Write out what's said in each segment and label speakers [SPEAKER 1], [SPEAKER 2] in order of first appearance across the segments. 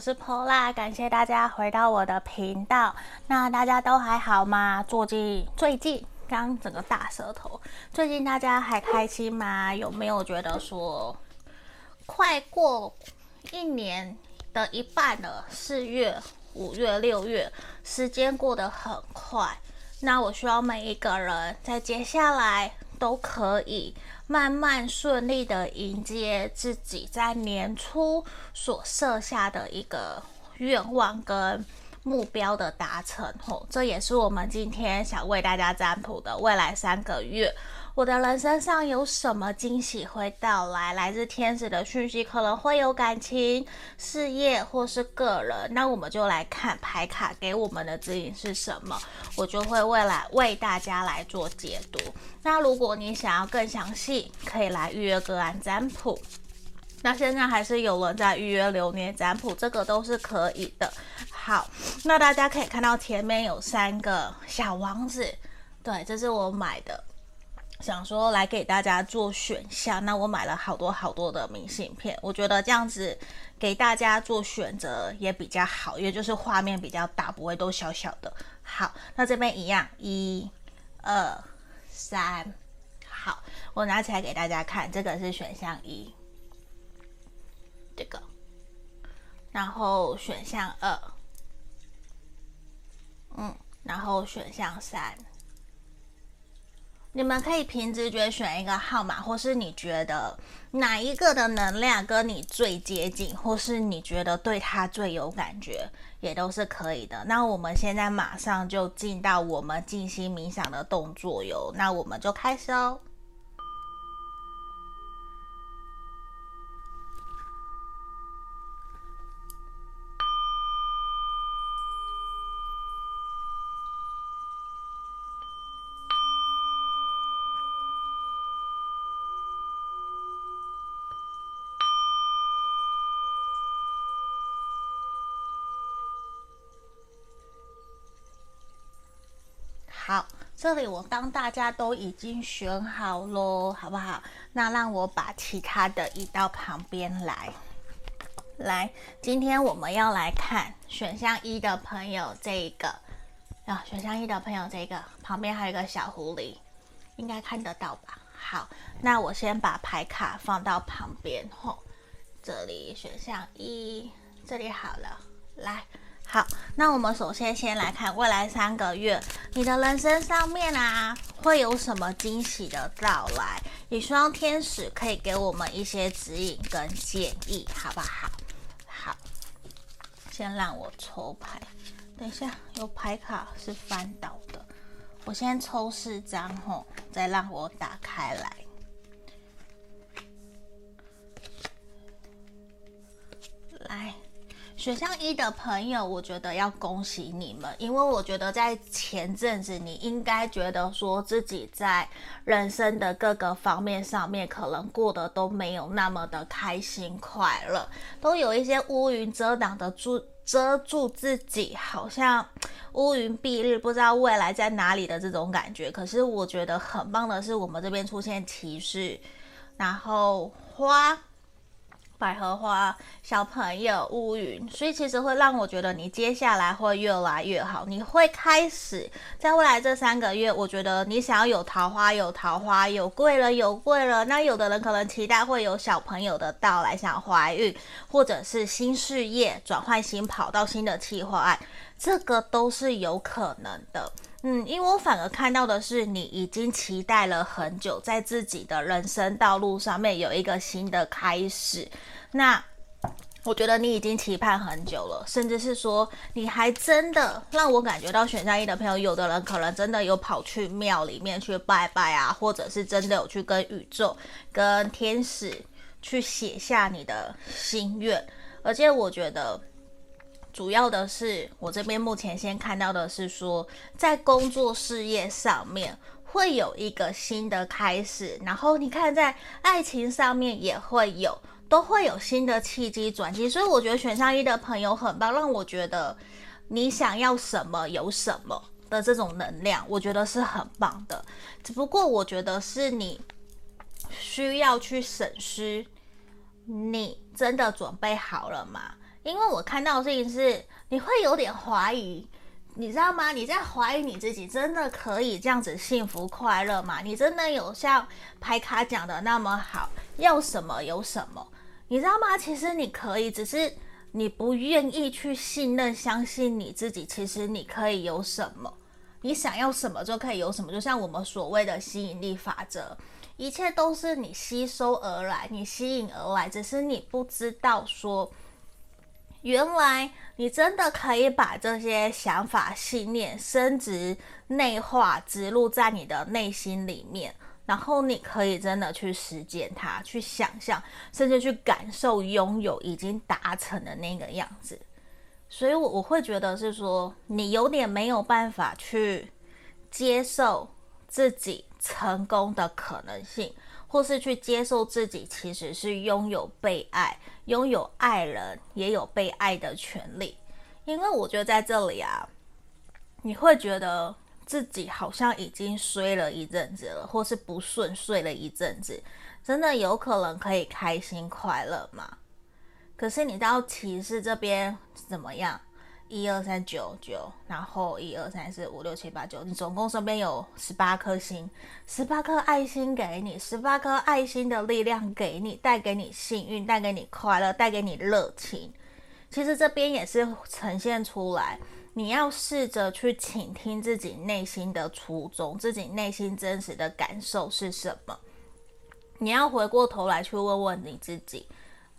[SPEAKER 1] 我是 Pola，感谢大家回到我的频道。那大家都还好吗？最近最近刚整个大舌头，最近大家还开心吗？有没有觉得说快过一年的一半了？四月、五月、六月，时间过得很快。那我希望每一个人在接下来都可以。慢慢顺利的迎接自己在年初所设下的一个愿望跟目标的达成，吼，这也是我们今天想为大家占卜的未来三个月。我的人生上有什么惊喜会到来？来自天使的讯息可能会有感情、事业或是个人。那我们就来看牌卡给我们的指引是什么，我就会未来为大家来做解读。那如果你想要更详细，可以来预约个案占卜。那现在还是有人在预约流年占卜，这个都是可以的。好，那大家可以看到前面有三个小王子，对，这是我买的。想说来给大家做选项，那我买了好多好多的明信片，我觉得这样子给大家做选择也比较好，因为就是画面比较大，不会都小小的。好，那这边一样，一、二、三，好，我拿起来给大家看，这个是选项一，这个，然后选项二，嗯，然后选项三。你们可以凭直觉选一个号码，或是你觉得哪一个的能量跟你最接近，或是你觉得对他最有感觉，也都是可以的。那我们现在马上就进到我们静心冥想的动作哟，那我们就开始哦。这里我当大家都已经选好喽，好不好？那让我把其他的移到旁边来。来，今天我们要来看选项一的朋友这一个，啊，选项一的朋友这个旁边还有一个小狐狸，应该看得到吧？好，那我先把牌卡放到旁边吼，这里选项一，这里好了，来。好，那我们首先先来看未来三个月，你的人生上面啊，会有什么惊喜的到来？也希望天使可以给我们一些指引跟建议，好不好？好，先让我抽牌，等一下有牌卡是翻倒的，我先抽四张吼，再让我打开来，来。选项一的朋友，我觉得要恭喜你们，因为我觉得在前阵子你应该觉得说自己在人生的各个方面上面可能过得都没有那么的开心快乐，都有一些乌云遮挡的住遮住自己，好像乌云蔽日，不知道未来在哪里的这种感觉。可是我觉得很棒的是，我们这边出现提示，然后花。百合花、小朋友、乌云，所以其实会让我觉得你接下来会越来越好。你会开始在未来这三个月，我觉得你想要有桃花，有桃花，有贵人，有贵人。那有的人可能期待会有小朋友的到来，想怀孕，或者是新事业转换新跑道、新的计划案，这个都是有可能的。嗯，因为我反而看到的是，你已经期待了很久，在自己的人生道路上面有一个新的开始。那我觉得你已经期盼很久了，甚至是说，你还真的让我感觉到选项一的朋友，有的人可能真的有跑去庙里面去拜拜啊，或者是真的有去跟宇宙、跟天使去写下你的心愿，而且我觉得。主要的是，我这边目前先看到的是说，在工作事业上面会有一个新的开始，然后你看在爱情上面也会有，都会有新的契机转机，所以我觉得选项一的朋友很棒，让我觉得你想要什么有什么的这种能量，我觉得是很棒的。只不过我觉得是你需要去审视，你真的准备好了吗？因为我看到的事情是，你会有点怀疑，你知道吗？你在怀疑你自己真的可以这样子幸福快乐吗？你真的有像牌卡讲的那么好，要什么有什么？你知道吗？其实你可以，只是你不愿意去信任、相信你自己。其实你可以有什么，你想要什么就可以有什么。就像我们所谓的吸引力法则，一切都是你吸收而来，你吸引而来，只是你不知道说。原来你真的可以把这些想法、信念升值、内化、植入在你的内心里面，然后你可以真的去实践它，去想象，甚至去感受拥有已经达成的那个样子。所以，我我会觉得是说，你有点没有办法去接受自己成功的可能性。或是去接受自己其实是拥有被爱、拥有爱人，也有被爱的权利。因为我觉得在这里啊，你会觉得自己好像已经衰了一阵子了，或是不顺睡了一阵子，真的有可能可以开心快乐吗？可是你到骑士这边怎么样？一二三九九，然后一二三四五六七八九，你总共身边有十八颗星，十八颗爱心给你，十八颗爱心的力量给你，带给你幸运，带给你快乐，带给你热情。其实这边也是呈现出来，你要试着去倾听自己内心的初衷，自己内心真实的感受是什么。你要回过头来去问问你自己，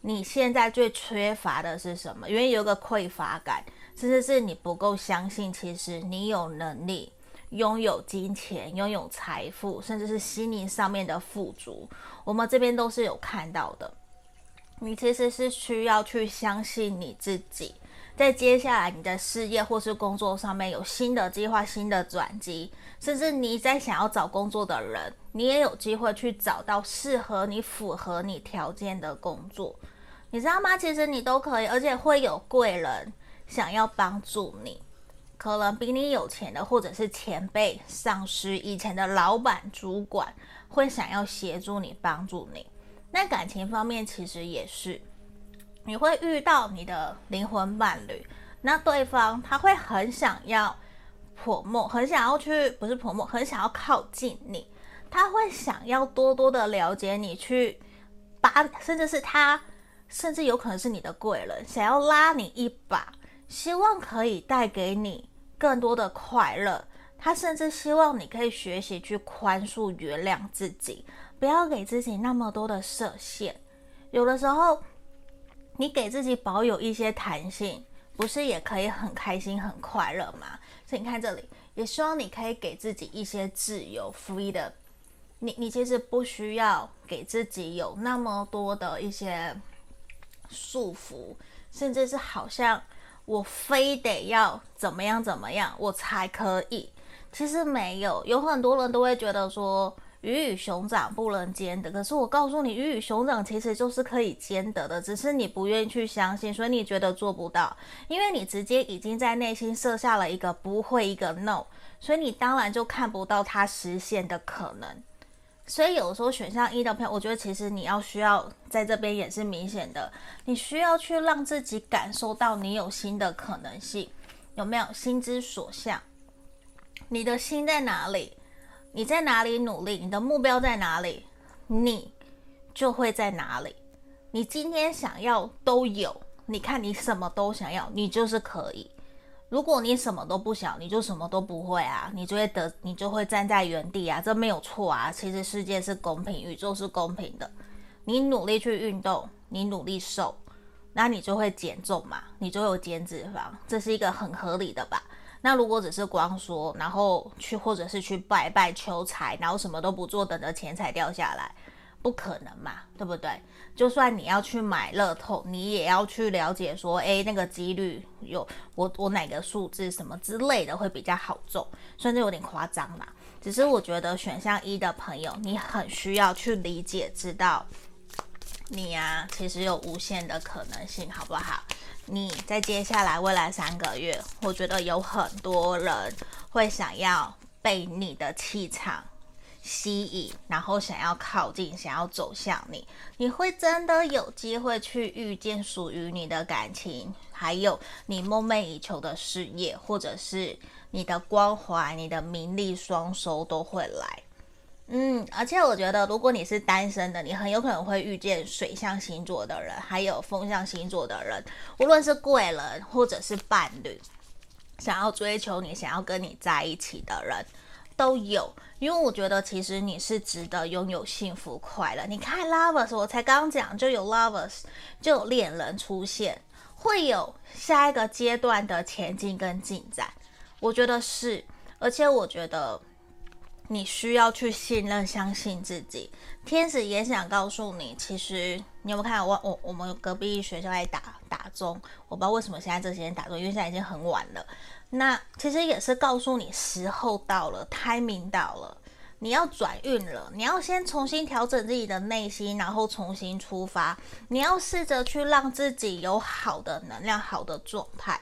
[SPEAKER 1] 你现在最缺乏的是什么？因为有个匮乏感。甚至是你不够相信，其实你有能力拥有金钱、拥有财富，甚至是心灵上面的富足。我们这边都是有看到的。你其实是需要去相信你自己，在接下来你的事业或是工作上面有新的计划、新的转机，甚至你在想要找工作的人，你也有机会去找到适合你、符合你条件的工作。你知道吗？其实你都可以，而且会有贵人。想要帮助你，可能比你有钱的，或者是前辈、上司、以前的老板、主管，会想要协助你、帮助你。那感情方面其实也是，你会遇到你的灵魂伴侣，那对方他会很想要泼墨很想要去，不是泼墨很想要靠近你，他会想要多多的了解你，去把，甚至是他，甚至有可能是你的贵人，想要拉你一把。希望可以带给你更多的快乐，他甚至希望你可以学习去宽恕、原谅自己，不要给自己那么多的设限。有的时候，你给自己保有一些弹性，不是也可以很开心、很快乐吗？所以你看这里，也希望你可以给自己一些自由、，free 的。你你其实不需要给自己有那么多的一些束缚，甚至是好像。我非得要怎么样怎么样，我才可以？其实没有，有很多人都会觉得说鱼与熊掌不能兼得。可是我告诉你，鱼与熊掌其实就是可以兼得的，只是你不愿意去相信，所以你觉得做不到，因为你直接已经在内心设下了一个不会，一个 no，所以你当然就看不到它实现的可能。所以有时候选项一的朋友，我觉得其实你要需要在这边也是明显的，你需要去让自己感受到你有新的可能性，有没有心之所向？你的心在哪里？你在哪里努力？你的目标在哪里？你就会在哪里。你今天想要都有，你看你什么都想要，你就是可以。如果你什么都不想，你就什么都不会啊，你就会得，你就会站在原地啊，这没有错啊。其实世界是公平，宇宙是公平的。你努力去运动，你努力瘦，那你就会减重嘛，你就有减脂肪，这是一个很合理的吧？那如果只是光说，然后去或者是去拜拜求财，然后什么都不做，等着钱财掉下来。不可能嘛，对不对？就算你要去买乐透，你也要去了解说，诶，那个几率有我我哪个数字什么之类的会比较好中，甚至有点夸张啦。只是我觉得选项一的朋友，你很需要去理解，知道你呀、啊，其实有无限的可能性，好不好？你在接下来未来三个月，我觉得有很多人会想要被你的气场吸引，然后想要靠近，想要走向你，你会真的有机会去遇见属于你的感情，还有你梦寐以求的事业，或者是你的关怀、你的名利双收都会来。嗯，而且我觉得，如果你是单身的，你很有可能会遇见水象星座的人，还有风象星座的人，无论是贵人或者是伴侣，想要追求你、想要跟你在一起的人都有。因为我觉得，其实你是值得拥有幸福快乐。你看 Lovers，我才刚讲就有 Lovers，就有恋人出现，会有下一个阶段的前进跟进展。我觉得是，而且我觉得。你需要去信任、相信自己。天使也想告诉你，其实你有没有看我我我们隔壁学校在打打钟？我不知道为什么现在这些人打钟，因为现在已经很晚了。那其实也是告诉你，时候到了，timing 到了，你要转运了。你要先重新调整自己的内心，然后重新出发。你要试着去让自己有好的能量、好的状态。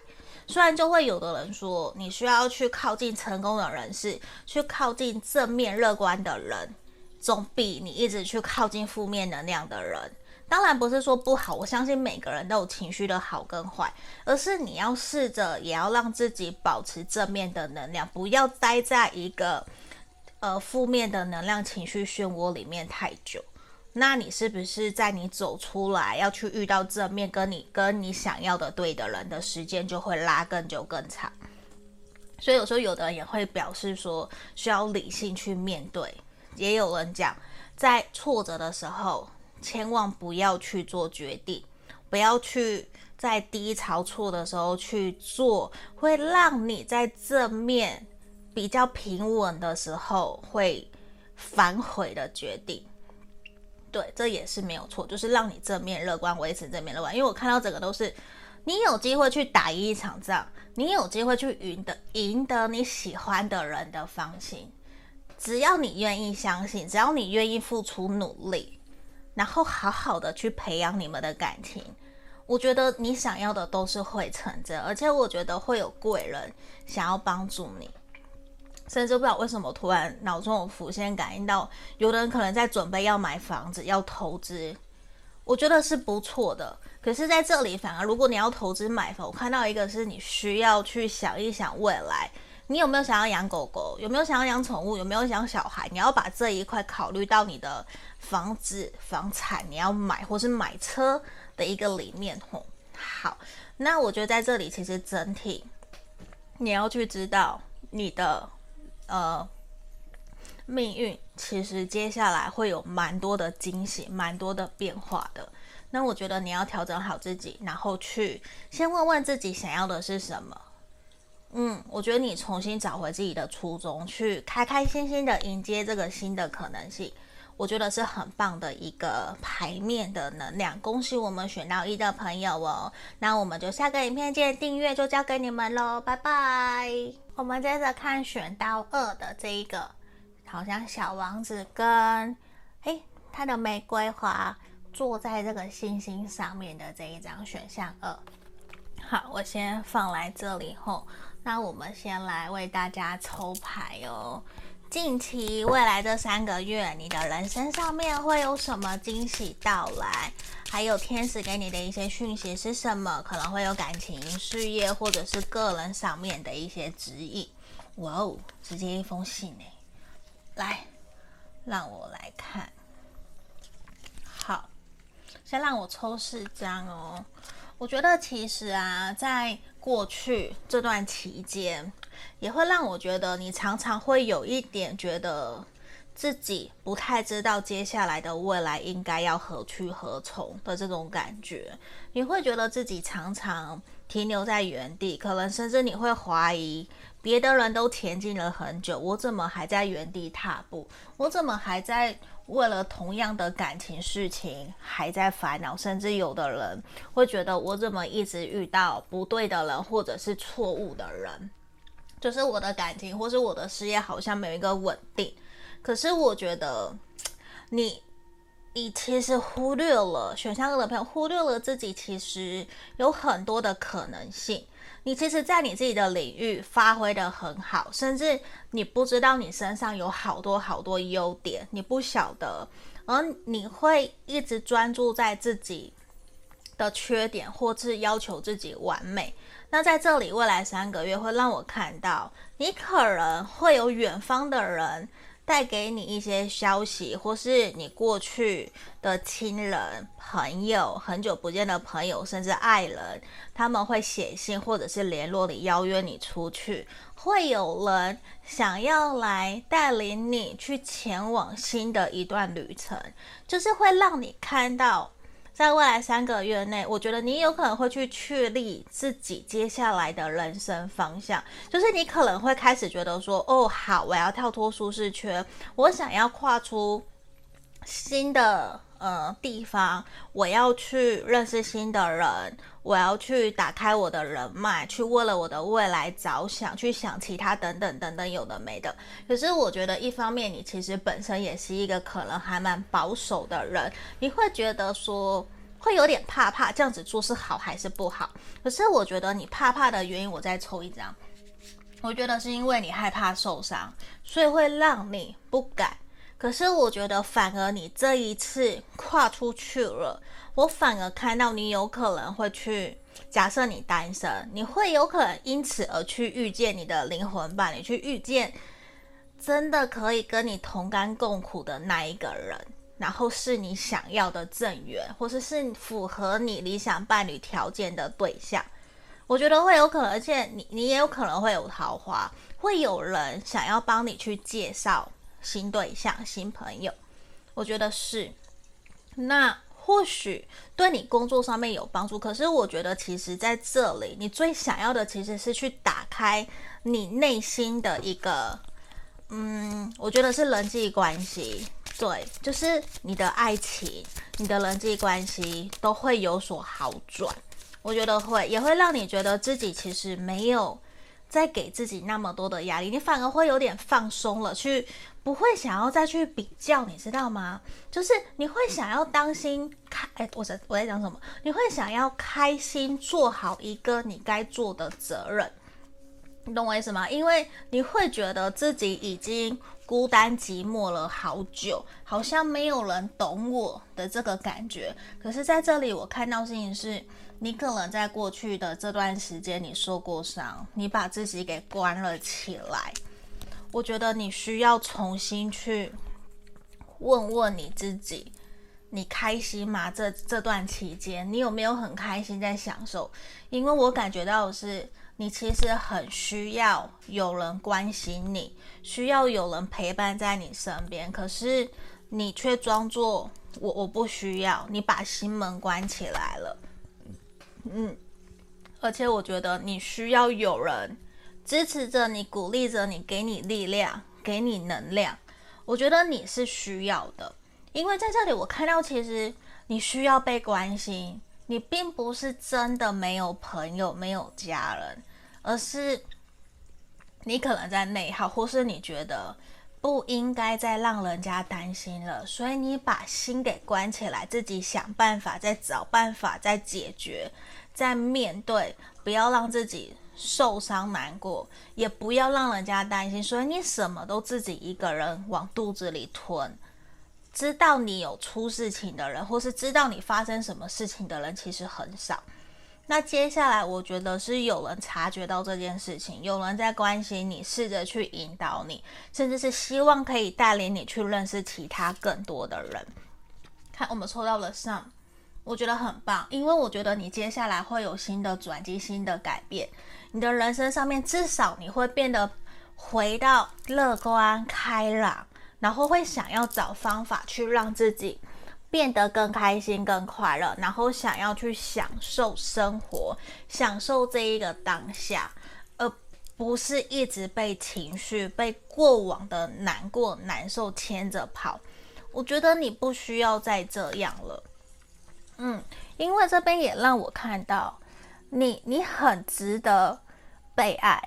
[SPEAKER 1] 虽然就会有的人说，你需要去靠近成功的人士，去靠近正面乐观的人，总比你一直去靠近负面能量的人。当然不是说不好，我相信每个人都有情绪的好跟坏，而是你要试着也要让自己保持正面的能量，不要待在一个呃负面的能量情绪漩涡里面太久。那你是不是在你走出来要去遇到正面跟你跟你想要的对的人的时间就会拉更久更长？所以有时候有的人也会表示说需要理性去面对，也有人讲在挫折的时候千万不要去做决定，不要去在低潮错的时候去做会让你在正面比较平稳的时候会反悔的决定。对，这也是没有错，就是让你正面乐观，维持正面乐观。因为我看到整个都是，你有机会去打赢一场仗，你有机会去赢得赢得你喜欢的人的芳心。只要你愿意相信，只要你愿意付出努力，然后好好的去培养你们的感情，我觉得你想要的都是会成真，而且我觉得会有贵人想要帮助你。甚至不知道为什么突然脑中浮现感应到，有的人可能在准备要买房子要投资，我觉得是不错的。可是在这里反而，如果你要投资买房，我看到一个是你需要去想一想未来，你有没有想要养狗狗，有没有想要养宠物，有没有想小孩，你要把这一块考虑到你的房子房产你要买或是买车的一个里面吼。好，那我觉得在这里其实整体你要去知道你的。呃，命运其实接下来会有蛮多的惊喜，蛮多的变化的。那我觉得你要调整好自己，然后去先问问自己想要的是什么。嗯，我觉得你重新找回自己的初衷，去开开心心的迎接这个新的可能性，我觉得是很棒的一个牌面的能量。恭喜我们选到一的朋友哦！那我们就下个影片见，订阅就交给你们喽，拜拜。我们接着看选到二的这一个，好像小王子跟诶他的玫瑰花坐在这个星星上面的这一张选项二。好，我先放来这里后，那我们先来为大家抽牌哦。近期未来这三个月，你的人生上面会有什么惊喜到来？还有天使给你的一些讯息是什么？可能会有感情、事业或者是个人上面的一些指引。哇哦，直接一封信呢！来，让我来看。好，先让我抽四张哦。我觉得其实啊，在过去这段期间，也会让我觉得你常常会有一点觉得。自己不太知道接下来的未来应该要何去何从的这种感觉，你会觉得自己常常停留在原地，可能甚至你会怀疑别的人都前进了很久，我怎么还在原地踏步？我怎么还在为了同样的感情事情还在烦恼？甚至有的人会觉得我怎么一直遇到不对的人，或者是错误的人？就是我的感情或是我的事业好像没有一个稳定。可是我觉得你，你其实忽略了选项二的朋友，忽略了自己其实有很多的可能性。你其实，在你自己的领域发挥得很好，甚至你不知道你身上有好多好多优点，你不晓得，而你会一直专注在自己的缺点，或是要求自己完美。那在这里，未来三个月会让我看到，你可能会有远方的人。带给你一些消息，或是你过去的亲人、朋友、很久不见的朋友，甚至爱人，他们会写信或者是联络你，邀约你出去。会有人想要来带领你去前往新的一段旅程，就是会让你看到。在未来三个月内，我觉得你有可能会去确立自己接下来的人生方向，就是你可能会开始觉得说，哦，好，我要跳脱舒适圈，我想要跨出新的呃地方，我要去认识新的人，我要去打开我的人脉，去为了我的未来着想，去想其他等等等等有的没的。可是我觉得一方面你其实本身也是一个可能还蛮保守的人，你会觉得说会有点怕怕，这样子做是好还是不好？可是我觉得你怕怕的原因，我再抽一张，我觉得是因为你害怕受伤，所以会让你不敢。可是我觉得，反而你这一次跨出去了，我反而看到你有可能会去。假设你单身，你会有可能因此而去遇见你的灵魂伴侣，去遇见真的可以跟你同甘共苦的那一个人，然后是你想要的正缘，或者是符合你理想伴侣条件的对象。我觉得会有可能，而且你你也有可能会有桃花，会有人想要帮你去介绍。新对象、新朋友，我觉得是。那或许对你工作上面有帮助，可是我觉得其实在这里，你最想要的其实是去打开你内心的一个，嗯，我觉得是人际关系。对，就是你的爱情、你的人际关系都会有所好转。我觉得会，也会让你觉得自己其实没有。再给自己那么多的压力，你反而会有点放松了，去不会想要再去比较，你知道吗？就是你会想要当心开，哎，我在我在讲什么？你会想要开心做好一个你该做的责任，你懂我意思吗？因为你会觉得自己已经孤单寂寞了好久，好像没有人懂我的这个感觉。可是在这里，我看到事情是。你可能在过去的这段时间，你受过伤，你把自己给关了起来。我觉得你需要重新去问问你自己，你开心吗？这这段期间，你有没有很开心在享受？因为我感觉到的是，你其实很需要有人关心你，需要有人陪伴在你身边，可是你却装作我我不需要，你把心门关起来了。嗯，而且我觉得你需要有人支持着你、鼓励着你、给你力量、给你能量。我觉得你是需要的，因为在这里我看到，其实你需要被关心。你并不是真的没有朋友、没有家人，而是你可能在内耗，或是你觉得不应该再让人家担心了，所以你把心给关起来，自己想办法，再找办法，再解决。再面对，不要让自己受伤难过，也不要让人家担心，所以你什么都自己一个人往肚子里吞。知道你有出事情的人，或是知道你发生什么事情的人，其实很少。那接下来，我觉得是有人察觉到这件事情，有人在关心你，试着去引导你，甚至是希望可以带领你去认识其他更多的人。看，我们抽到了上。我觉得很棒，因为我觉得你接下来会有新的转机、新的改变。你的人生上面，至少你会变得回到乐观、开朗，然后会想要找方法去让自己变得更开心、更快乐，然后想要去享受生活，享受这一个当下，而不是一直被情绪、被过往的难过、难受牵着跑。我觉得你不需要再这样了。嗯，因为这边也让我看到你，你很值得被爱，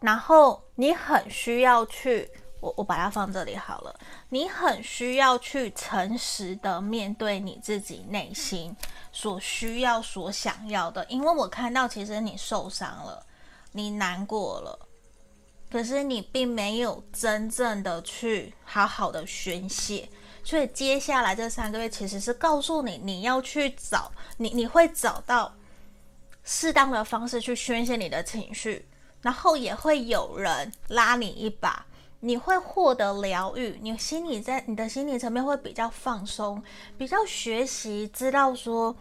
[SPEAKER 1] 然后你很需要去，我我把它放这里好了，你很需要去诚实的面对你自己内心所需要、所想要的，因为我看到其实你受伤了，你难过了，可是你并没有真正的去好好的宣泄。所以接下来这三个月其实是告诉你，你要去找你，你会找到适当的方式去宣泄你的情绪，然后也会有人拉你一把，你会获得疗愈，你心里在你的心理层面会比较放松，比较学习知道说，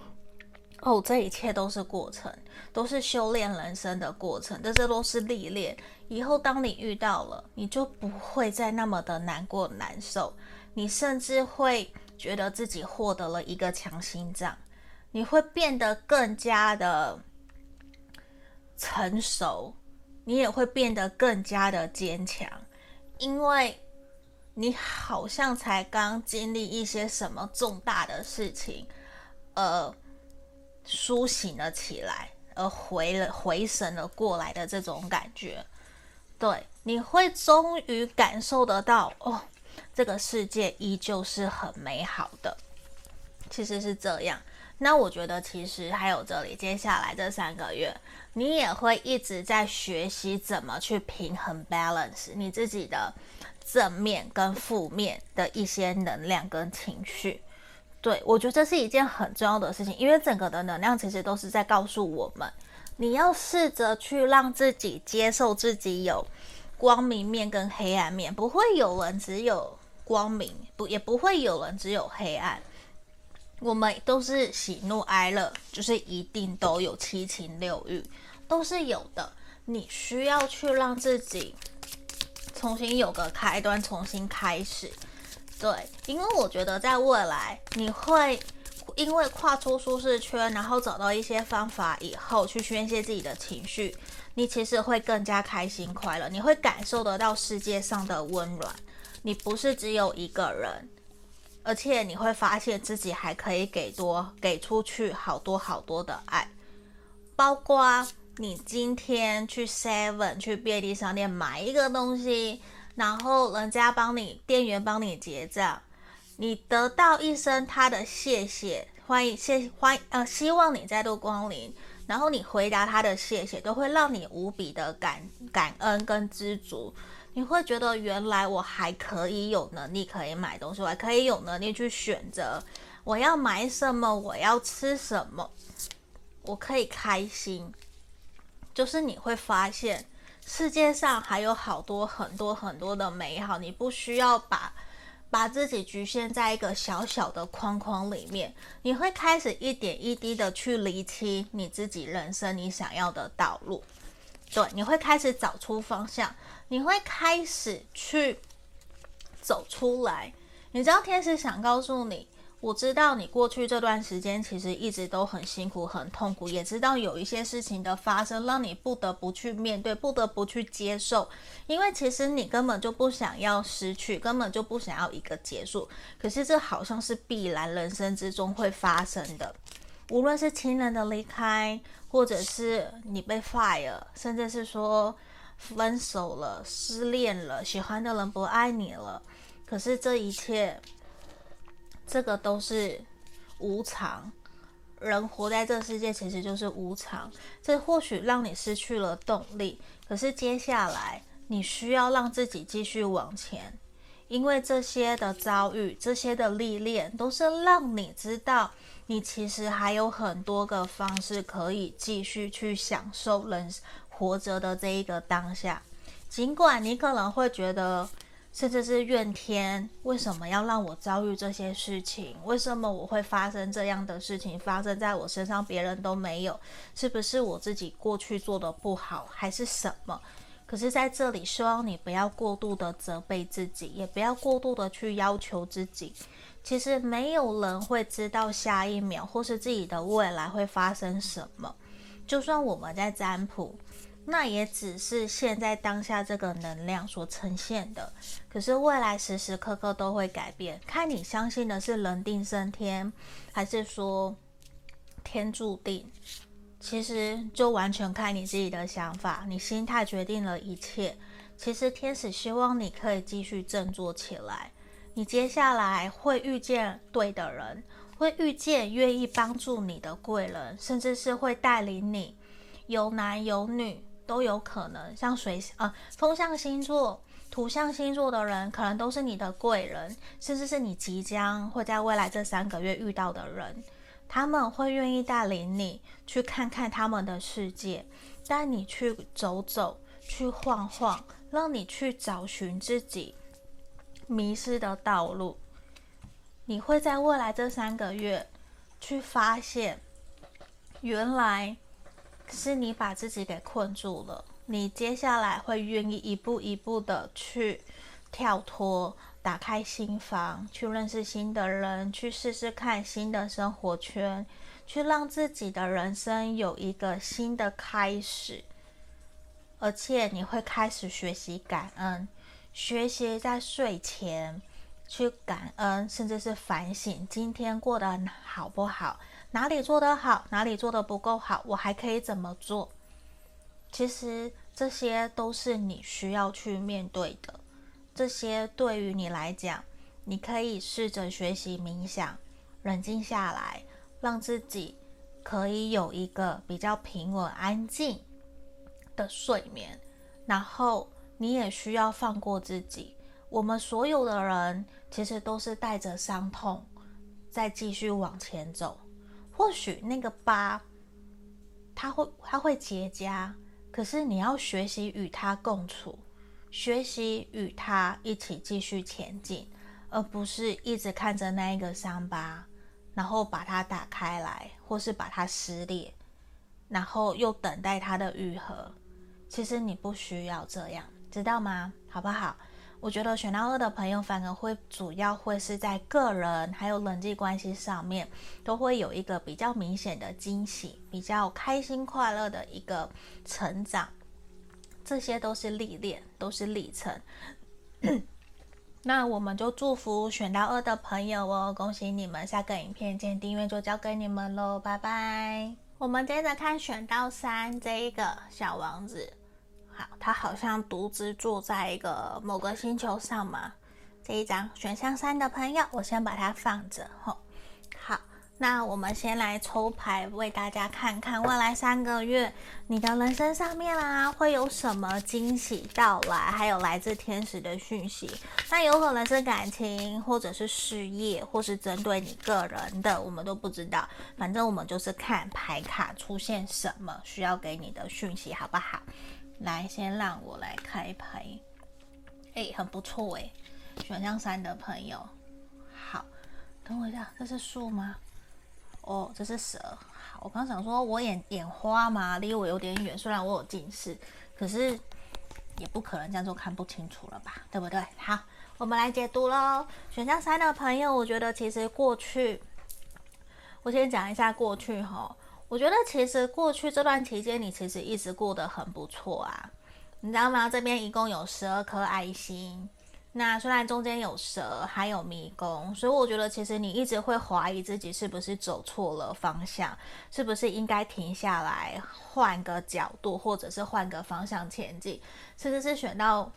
[SPEAKER 1] 哦，这一切都是过程，都是修炼人生的过程，这些都是历练。以后当你遇到了，你就不会再那么的难过难受。你甚至会觉得自己获得了一个强心脏，你会变得更加的成熟，你也会变得更加的坚强，因为你好像才刚经历一些什么重大的事情，呃，苏醒了起来，而回了回神了过来的这种感觉，对，你会终于感受得到哦。这个世界依旧是很美好的，其实是这样。那我觉得，其实还有这里，接下来这三个月，你也会一直在学习怎么去平衡 balance 你自己的正面跟负面的一些能量跟情绪。对，我觉得这是一件很重要的事情，因为整个的能量其实都是在告诉我们，你要试着去让自己接受自己有光明面跟黑暗面，不会有人只有。光明不，也不会有人只有黑暗，我们都是喜怒哀乐，就是一定都有七情六欲，都是有的。你需要去让自己重新有个开端，重新开始。对，因为我觉得在未来你会因为跨出舒适圈，然后找到一些方法以后去宣泄自己的情绪，你其实会更加开心快乐，你会感受得到世界上的温暖。你不是只有一个人，而且你会发现自己还可以给多给出去好多好多的爱，包括你今天去 Seven 去便利商店买一个东西，然后人家帮你店员帮你结账，你得到一声他的谢谢，欢迎谢欢呃希望你再度光临，然后你回答他的谢谢，都会让你无比的感感恩跟知足。你会觉得原来我还可以有能力可以买东西，我还可以有能力去选择我要买什么，我要吃什么，我可以开心。就是你会发现世界上还有好多很多很多的美好，你不需要把把自己局限在一个小小的框框里面，你会开始一点一滴的去厘清你自己人生你想要的道路。对，你会开始找出方向，你会开始去走出来。你知道天使想告诉你，我知道你过去这段时间其实一直都很辛苦、很痛苦，也知道有一些事情的发生让你不得不去面对、不得不去接受，因为其实你根本就不想要失去，根本就不想要一个结束。可是这好像是必然人生之中会发生的。无论是亲人的离开，或者是你被 fire，甚至是说分手了、失恋了、喜欢的人不爱你了，可是这一切，这个都是无常。人活在这世界其实就是无常，这或许让你失去了动力，可是接下来你需要让自己继续往前，因为这些的遭遇、这些的历练，都是让你知道。你其实还有很多个方式可以继续去享受人活着的这一个当下，尽管你可能会觉得，甚至是怨天，为什么要让我遭遇这些事情？为什么我会发生这样的事情发生在我身上，别人都没有？是不是我自己过去做的不好，还是什么？可是在这里，希望你不要过度的责备自己，也不要过度的去要求自己。其实没有人会知道下一秒或是自己的未来会发生什么。就算我们在占卜，那也只是现在当下这个能量所呈现的。可是未来时时刻刻都会改变，看你相信的是人定胜天，还是说天注定。其实就完全看你自己的想法，你心态决定了一切。其实天使希望你可以继续振作起来。你接下来会遇见对的人，会遇见愿意帮助你的贵人，甚至是会带领你有男有女，都有可能。像水呃风象星座、土象星座的人，可能都是你的贵人，甚至是你即将会在未来这三个月遇到的人。他们会愿意带领你去看看他们的世界，带你去走走，去晃晃，让你去找寻自己迷失的道路。你会在未来这三个月去发现，原来是你把自己给困住了。你接下来会愿意一步一步的去跳脱。打开心房，去认识新的人，去试试看新的生活圈，去让自己的人生有一个新的开始。而且你会开始学习感恩，学习在睡前去感恩，甚至是反省今天过得好不好，哪里做得好，哪里做得不够好，我还可以怎么做？其实这些都是你需要去面对的。这些对于你来讲，你可以试着学习冥想，冷静下来，让自己可以有一个比较平稳、安静的睡眠。然后，你也需要放过自己。我们所有的人其实都是带着伤痛在继续往前走。或许那个疤，它会它会结痂，可是你要学习与它共处。学习与它一起继续前进，而不是一直看着那一个伤疤，然后把它打开来，或是把它撕裂，然后又等待它的愈合。其实你不需要这样，知道吗？好不好？我觉得选到二的朋友反而会主要会是在个人还有人际关系上面，都会有一个比较明显的惊喜，比较开心快乐的一个成长。这些都是历练，都是历程。那我们就祝福选到二的朋友哦，恭喜你们！下个影片见，订阅就交给你们喽，拜拜。我们接着看选到三这一个小王子，好，他好像独自坐在一个某个星球上嘛。这一张选项三的朋友，我先把它放着吼。那我们先来抽牌，为大家看看未来三个月你的人生上面啦、会有什么惊喜到来，还有来自天使的讯息。那有可能是感情，或者是事业，或是针对你个人的，我们都不知道。反正我们就是看牌卡出现什么需要给你的讯息，好不好？来，先让我来开牌。哎，很不错哎，选项三的朋友，好，等我一下，这是树吗？哦，这是蛇。好，我刚想说，我眼眼花嘛，离我有点远。虽然我有近视，可是也不可能这样做看不清楚了吧？对不对？好，我们来解读喽。选项三的朋友，我觉得其实过去，我先讲一下过去哈。我觉得其实过去这段期间，你其实一直过得很不错啊。你知道吗？这边一共有十二颗爱心。那虽然中间有蛇，还有迷宫，所以我觉得其实你一直会怀疑自己是不是走错了方向，是不是应该停下来换个角度，或者是换个方向前进。甚至是选到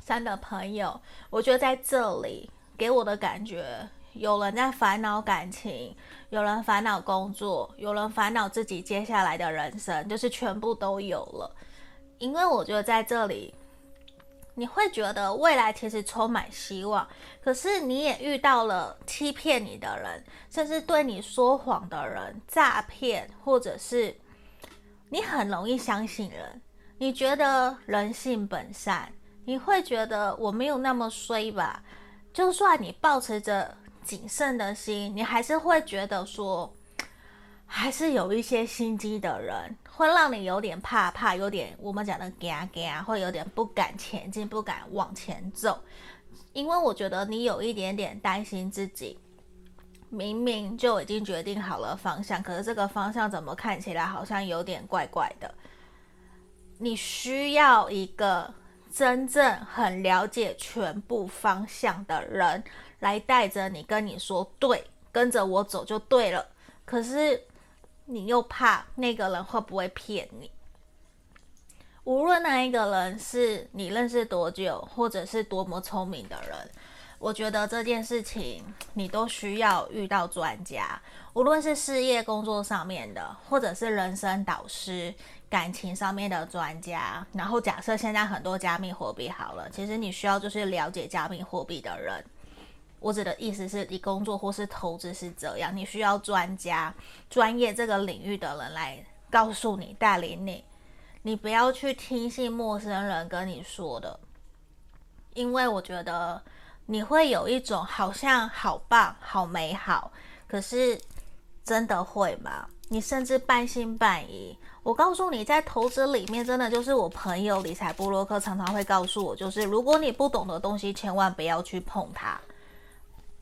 [SPEAKER 1] 三的朋友，我觉得在这里给我的感觉，有人在烦恼感情，有人烦恼工作，有人烦恼自己接下来的人生，就是全部都有了。因为我觉得在这里。你会觉得未来其实充满希望，可是你也遇到了欺骗你的人，甚至对你说谎的人，诈骗，或者是你很容易相信人。你觉得人性本善，你会觉得我没有那么衰吧？就算你抱持着谨慎的心，你还是会觉得说。还是有一些心机的人，会让你有点怕怕，有点我们讲的惊惊，会有点不敢前进，不敢往前走。因为我觉得你有一点点担心自己，明明就已经决定好了方向，可是这个方向怎么看起来好像有点怪怪的。你需要一个真正很了解全部方向的人来带着你，跟你说对，跟着我走就对了。可是。你又怕那个人会不会骗你？无论那一个人是你认识多久，或者是多么聪明的人，我觉得这件事情你都需要遇到专家，无论是事业工作上面的，或者是人生导师、感情上面的专家。然后假设现在很多加密货币好了，其实你需要就是了解加密货币的人。我指的意思是你工作或是投资是这样，你需要专家、专业这个领域的人来告诉你、带领你。你不要去听信陌生人跟你说的，因为我觉得。你会有一种好像好棒、好美好，可是真的会吗？你甚至半信半疑。我告诉你，在投资里面，真的就是我朋友理财部落客常常会告诉我，就是如果你不懂的东西，千万不要去碰它。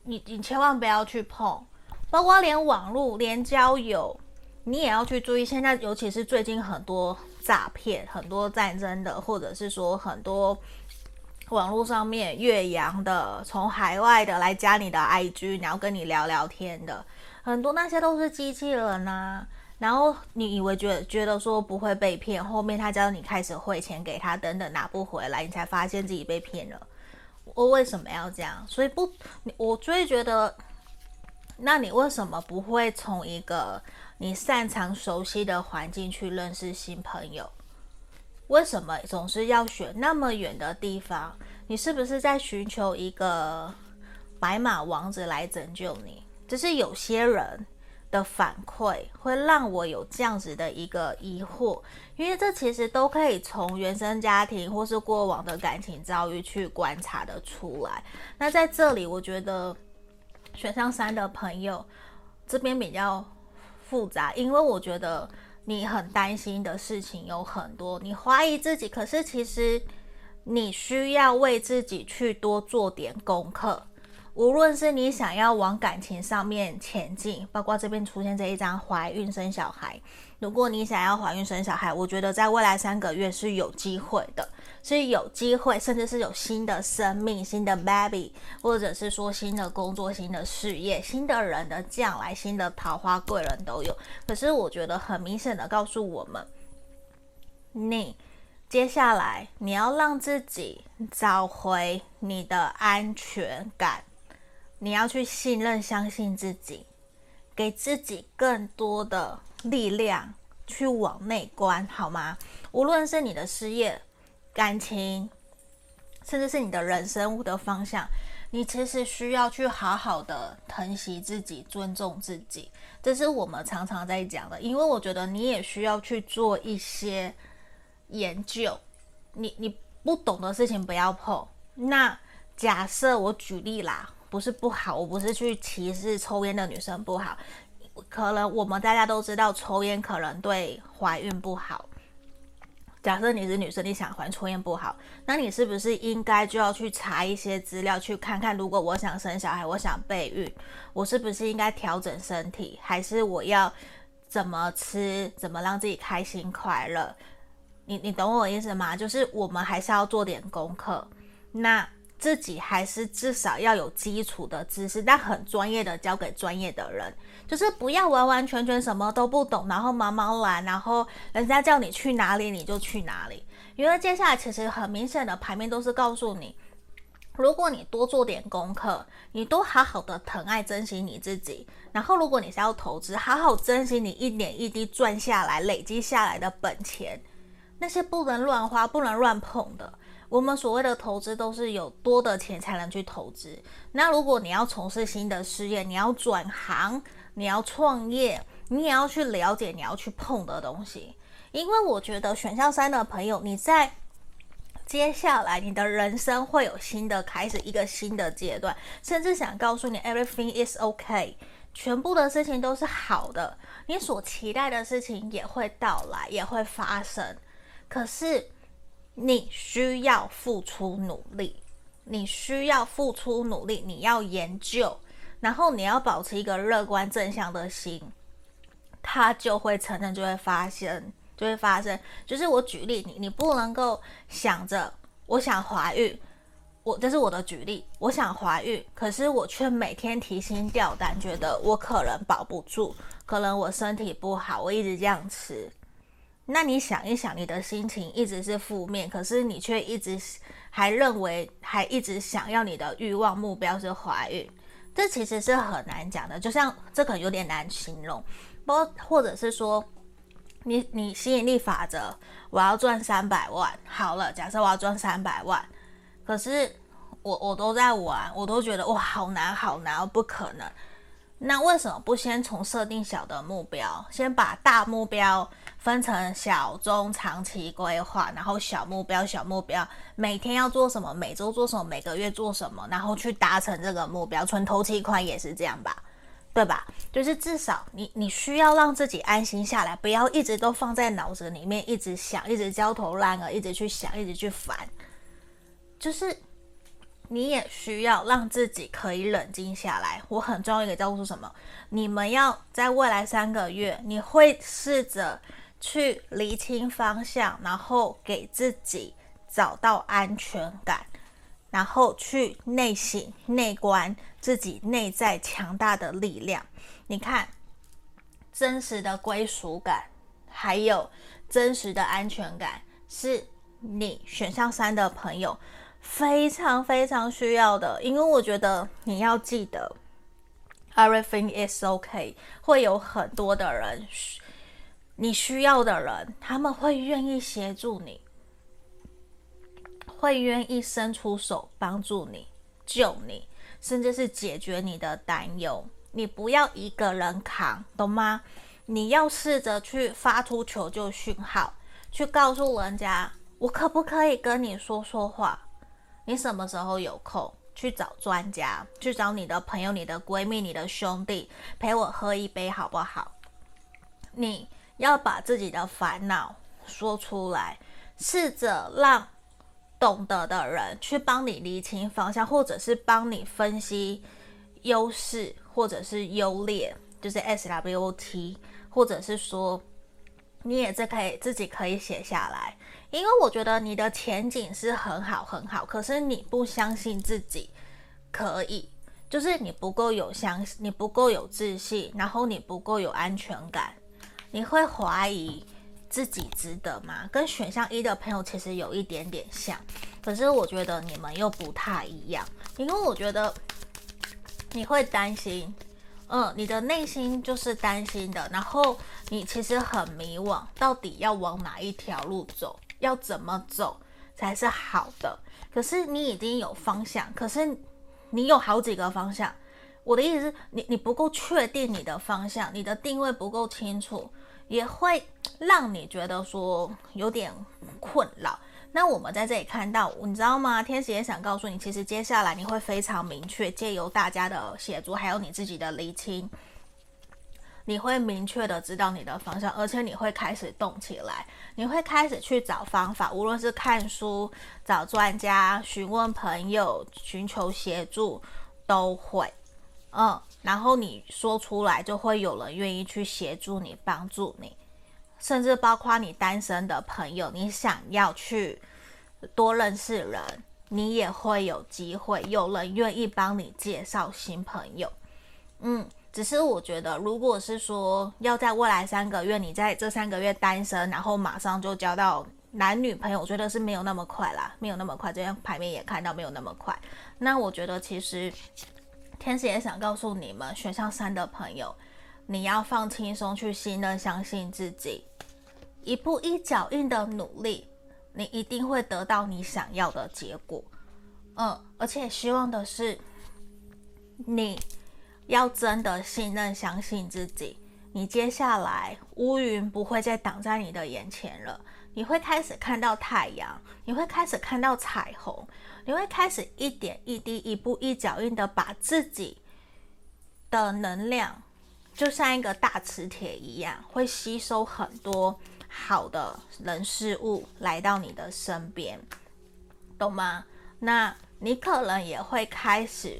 [SPEAKER 1] 你你千万不要去碰，包括连网络、连交友，你也要去注意。现在尤其是最近很多诈骗、很多战争的，或者是说很多。网络上面越洋的，从海外的来加你的 IG，然后跟你聊聊天的，很多那些都是机器人呐、啊。然后你以为觉觉得说不会被骗，后面他叫你开始汇钱给他，等等拿不回来，你才发现自己被骗了。我为什么要这样？所以不，我就会觉得，那你为什么不会从一个你擅长熟悉的环境去认识新朋友？为什么总是要选那么远的地方？你是不是在寻求一个白马王子来拯救你？只是有些人的反馈会让我有这样子的一个疑惑，因为这其实都可以从原生家庭或是过往的感情遭遇去观察得出来。那在这里，我觉得选项三的朋友这边比较复杂，因为我觉得。你很担心的事情有很多，你怀疑自己，可是其实你需要为自己去多做点功课。无论是你想要往感情上面前进，包括这边出现这一张怀孕生小孩。如果你想要怀孕生小孩，我觉得在未来三个月是有机会的。是有机会，甚至是有新的生命、新的 baby，或者是说新的工作、新的事业、新的人的将来、新的桃花贵人都有。可是我觉得很明显的告诉我们，你接下来你要让自己找回你的安全感，你要去信任、相信自己，给自己更多的力量去往内观，好吗？无论是你的事业。感情，甚至是你的人生物的方向，你其实需要去好好的疼惜自己，尊重自己。这是我们常常在讲的，因为我觉得你也需要去做一些研究。你你不懂的事情不要碰。那假设我举例啦，不是不好，我不是去歧视抽烟的女生不好，可能我们大家都知道抽烟可能对怀孕不好。假设你是女生，你想怀抽烟不好，那你是不是应该就要去查一些资料，去看看，如果我想生小孩，我想备孕，我是不是应该调整身体，还是我要怎么吃，怎么让自己开心快乐？你你懂我意思吗？就是我们还是要做点功课，那自己还是至少要有基础的知识，但很专业的交给专业的人。就是不要完完全全什么都不懂，然后茫茫然，然后人家叫你去哪里你就去哪里。因为接下来其实很明显的牌面都是告诉你，如果你多做点功课，你多好好的疼爱珍惜你自己，然后如果你是要投资，好好珍惜你一点一滴赚下来、累积下来的本钱，那些不能乱花、不能乱碰的。我们所谓的投资都是有多的钱才能去投资。那如果你要从事新的事业，你要转行。你要创业，你也要去了解你要去碰的东西，因为我觉得选项三的朋友，你在接下来你的人生会有新的开始，一个新的阶段，甚至想告诉你 everything is okay，全部的事情都是好的，你所期待的事情也会到来，也会发生，可是你需要付出努力，你需要付出努力，你要研究。然后你要保持一个乐观正向的心，它就会承认，就会发生，就会发生。就是我举例，你你不能够想着我想怀孕，我这是我的举例，我想怀孕，可是我却每天提心吊胆，觉得我可能保不住，可能我身体不好，我一直这样吃，那你想一想，你的心情一直是负面，可是你却一直还认为，还一直想要你的欲望目标是怀孕，这其实是很难讲的。就像这可能有点难形容，不或者是说，你你吸引力法则，我要赚三百万，好了，假设我要赚三百万，可是我我都在玩，我都觉得哇，好难好难，不可能。那为什么不先从设定小的目标，先把大目标分成小、中、长期规划，然后小目标、小目标，每天要做什么，每周做什么，每个月做什么，然后去达成这个目标。存头期款也是这样吧，对吧？就是至少你你需要让自己安心下来，不要一直都放在脑子里面，一直想，一直焦头烂额，一直去想，一直去烦，就是。你也需要让自己可以冷静下来。我很重要一个叫做什么？你们要在未来三个月，你会试着去厘清方向，然后给自己找到安全感，然后去内省、内观自己内在强大的力量。你看，真实的归属感，还有真实的安全感，是你选项三的朋友。非常非常需要的，因为我觉得你要记得，everything is okay，会有很多的人，你需要的人，他们会愿意协助你，会愿意伸出手帮助你、救你，甚至是解决你的担忧。你不要一个人扛，懂吗？你要试着去发出求救讯号，去告诉人家，我可不可以跟你说说话？你什么时候有空去找专家，去找你的朋友、你的闺蜜、你的兄弟陪我喝一杯，好不好？你要把自己的烦恼说出来，试着让懂得的人去帮你厘清方向，或者是帮你分析优势，或者是优劣，就是 SWOT，或者是说你也是可以自己可以写下来。因为我觉得你的前景是很好很好，可是你不相信自己可以，就是你不够有相信，你不够有自信，然后你不够有安全感，你会怀疑自己值得吗？跟选项一的朋友其实有一点点像，可是我觉得你们又不太一样，因为我觉得你会担心，嗯，你的内心就是担心的，然后你其实很迷惘，到底要往哪一条路走？要怎么走才是好的？可是你已经有方向，可是你有好几个方向。我的意思是你，你不够确定你的方向，你的定位不够清楚，也会让你觉得说有点困扰。那我们在这里看到，你知道吗？天使也想告诉你，其实接下来你会非常明确，借由大家的协助，还有你自己的厘清。你会明确的知道你的方向，而且你会开始动起来，你会开始去找方法，无论是看书、找专家、询问朋友、寻求协助，都会，嗯，然后你说出来，就会有人愿意去协助你、帮助你，甚至包括你单身的朋友，你想要去多认识人，你也会有机会，有人愿意帮你介绍新朋友，嗯。只是我觉得，如果是说要在未来三个月，你在这三个月单身，然后马上就交到男女朋友，我觉得是没有那么快啦，没有那么快。这样牌面也看到没有那么快。那我觉得其实天使也想告诉你们，选项三的朋友，你要放轻松，去信任、相信自己，一步一脚印的努力，你一定会得到你想要的结果。嗯，而且希望的是你。要真的信任、相信自己，你接下来乌云不会再挡在你的眼前了。你会开始看到太阳，你会开始看到彩虹，你会开始一点一滴、一步一脚印的把自己的能量，就像一个大磁铁一样，会吸收很多好的人事物来到你的身边，懂吗？那你可能也会开始。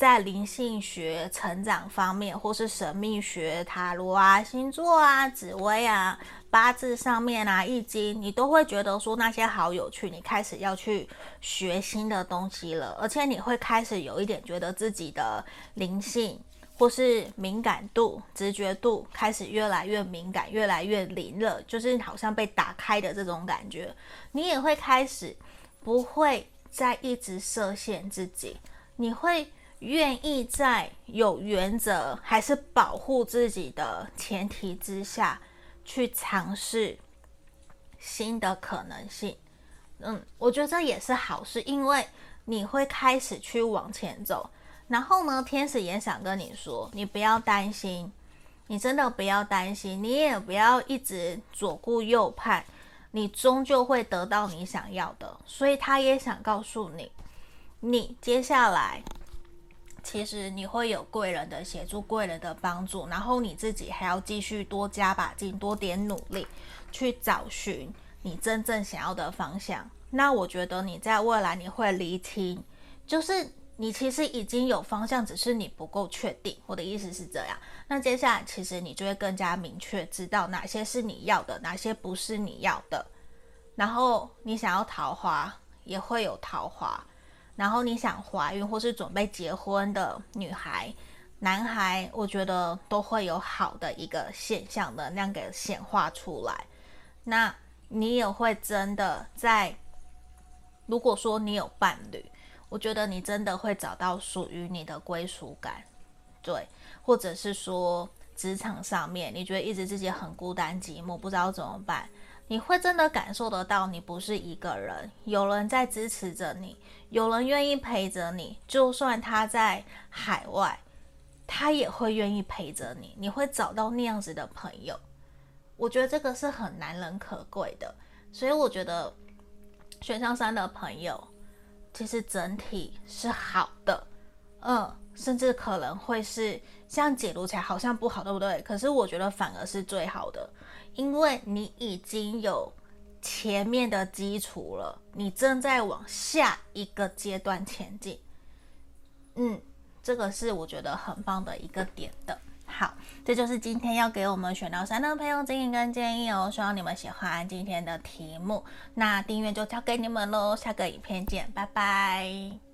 [SPEAKER 1] 在灵性学成长方面，或是神秘学、塔罗啊、星座啊、紫微啊、八字上面啊、易经，你都会觉得说那些好有趣，你开始要去学新的东西了，而且你会开始有一点觉得自己的灵性或是敏感度、直觉度开始越来越敏感，越来越灵了，就是好像被打开的这种感觉。你也会开始不会再一直设限自己，你会愿意在有原则还是保护自己的前提之下去尝试新的可能性。嗯，我觉得这也是好事，因为你会开始去往前走。然后呢，天使也想跟你说，你不要担心，你真的不要担心，你也不要一直左顾右盼，你终究会得到你想要的。所以他也想告诉你，你接下来其实你会有贵人的协助，贵人的帮助，然后你自己还要继续多加把劲，多点努力去找寻你真正想要的方向。那我觉得你在未来你会厘清，就是。你其实已经有方向，只是你不够确定。我的意思是这样。那接下来，其实你就会更加明确，知道哪些是你要的，哪些不是你要的。然后你想要桃花，也会有桃花。然后你想怀孕或是准备结婚的女孩、男孩，我觉得都会有好的一个现象的那样给显化出来。那你也会真的在，如果说你有伴侣。我觉得你真的会找到属于你的归属感，对，或者是说职场上面，你觉得一直自己很孤单寂寞，不知道怎么办，你会真的感受得到你不是一个人，有人在支持着你，有人愿意陪着你，就算他在海外，他也会愿意陪着你，你会找到那样子的朋友，我觉得这个是很难能可贵的，所以我觉得选项三的朋友。其实整体是好的，嗯，甚至可能会是这样解读起来好像不好，对不对？可是我觉得反而是最好的，因为你已经有前面的基础了，你正在往下一个阶段前进，嗯，这个是我觉得很棒的一个点的。好，这就是今天要给我们选到三的朋友指引跟建议哦。希望你们喜欢今天的题目，那订阅就交给你们喽。下个影片见，拜拜。